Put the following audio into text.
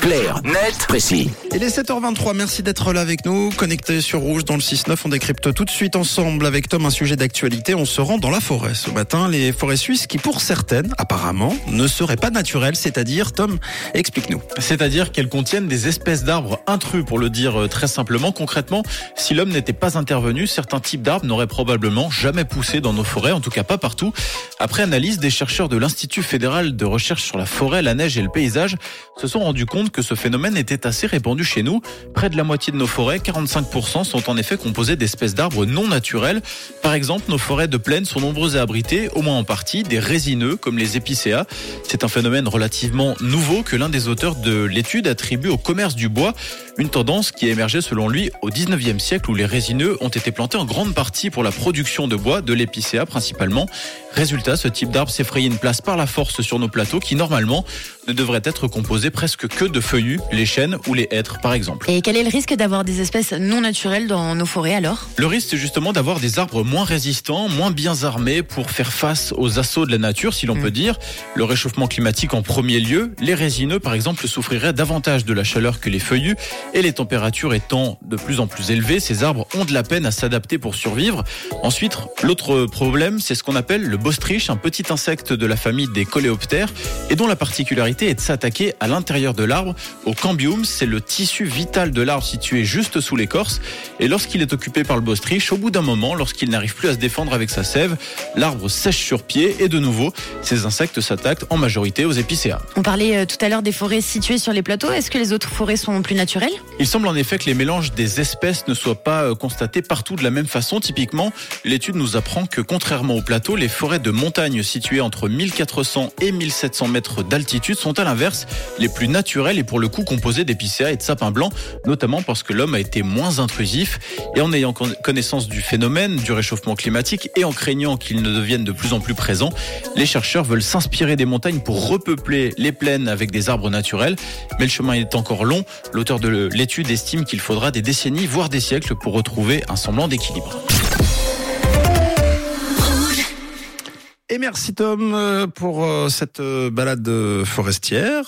Clair, net, précis. Il est 7h23, merci d'être là avec nous. Connecté sur Rouge dans le 6-9, on décrypte tout de suite ensemble avec Tom un sujet d'actualité. On se rend dans la forêt ce matin, les forêts suisses qui pour certaines, apparemment, ne seraient pas naturelles. C'est-à-dire, Tom, explique-nous. C'est-à-dire qu'elles contiennent des espèces d'arbres intrus, pour le dire euh, très simplement. Concrètement, si l'homme n'était pas intervenu, certains types d'arbres n'auraient probablement jamais poussé dans nos forêts, en tout cas pas partout. Après analyse, des chercheurs de l'Institut fédéral de recherche sur la forêt, la neige et le paysage se sont rendus compte que ce phénomène était assez répandu chez nous. Près de la moitié de nos forêts, 45%, sont en effet composées d'espèces d'arbres non naturels. Par exemple, nos forêts de plaine sont nombreuses à abriter, au moins en partie, des résineux comme les épicéas. C'est un phénomène relativement nouveau que l'un des auteurs de l'étude attribue au commerce du bois, une tendance qui a émergé selon lui au 19e siècle où les résineux ont été plantés en grande partie pour la production de bois, de l'épicéa principalement. Résultat, ce type d'arbre s'est frayé une place par la force sur nos plateaux qui normalement ne devraient être composés presque que de feuillus, les chênes ou les hêtres par exemple. Et quel est le risque d'avoir des espèces non naturelles dans nos forêts alors? Le risque c'est justement d'avoir des arbres moins résistants, moins bien armés pour faire face aux assauts de la nature si l'on Mm. peut dire. Le réchauffement climatique en premier lieu, les résineux par exemple souffriraient davantage de la chaleur que les feuillus et les températures étant de plus en plus élevées, ces arbres ont de la peine à s'adapter pour survivre. Ensuite, l'autre problème, c'est ce qu'on appelle le bostrich, un petit insecte de la famille des coléoptères et dont la particularité est de s'attaquer à l'intérieur de l'arbre, au cambium, c'est le tissu vital de l'arbre situé juste sous l'écorce. Et lorsqu'il est occupé par le bostrich, au bout d'un moment, lorsqu'il n'arrive plus à se défendre avec sa sève, l'arbre sèche sur pied et de nouveau, ces insectes s'attaquent en majorité aux épicéas. On parlait euh, tout à l'heure des forêts situées sur les plateaux. Est-ce que les autres forêts sont plus naturelles? Il semble en effet que les mélanges des espèces ne soient pas euh, constatés partout de la même façon. Typiquement, l'étude nous apprend que contrairement au plateau, les forêts de montagne situées entre 1400 et 1700 mètres d'altitude sont à l'inverse les plus naturelles et pour le coup composées d'épicéas et de sapins blancs, notamment parce que l'homme a été moins intrusif. Et en ayant con- connaissance du phénomène du réchauffement climatique et en craignant qu'il ne devienne de plus en plus présent, les chercheurs veulent s'inspirer des montagnes pour repeupler les plaines avec des arbres naturels. Mais le chemin est encore long. L'auteur de l'étude estime qu'il faudra des décennies, voire des siècles pour retrouver un semblant d'équilibre. Et merci Tom euh, pour euh, cette euh, balade forestière.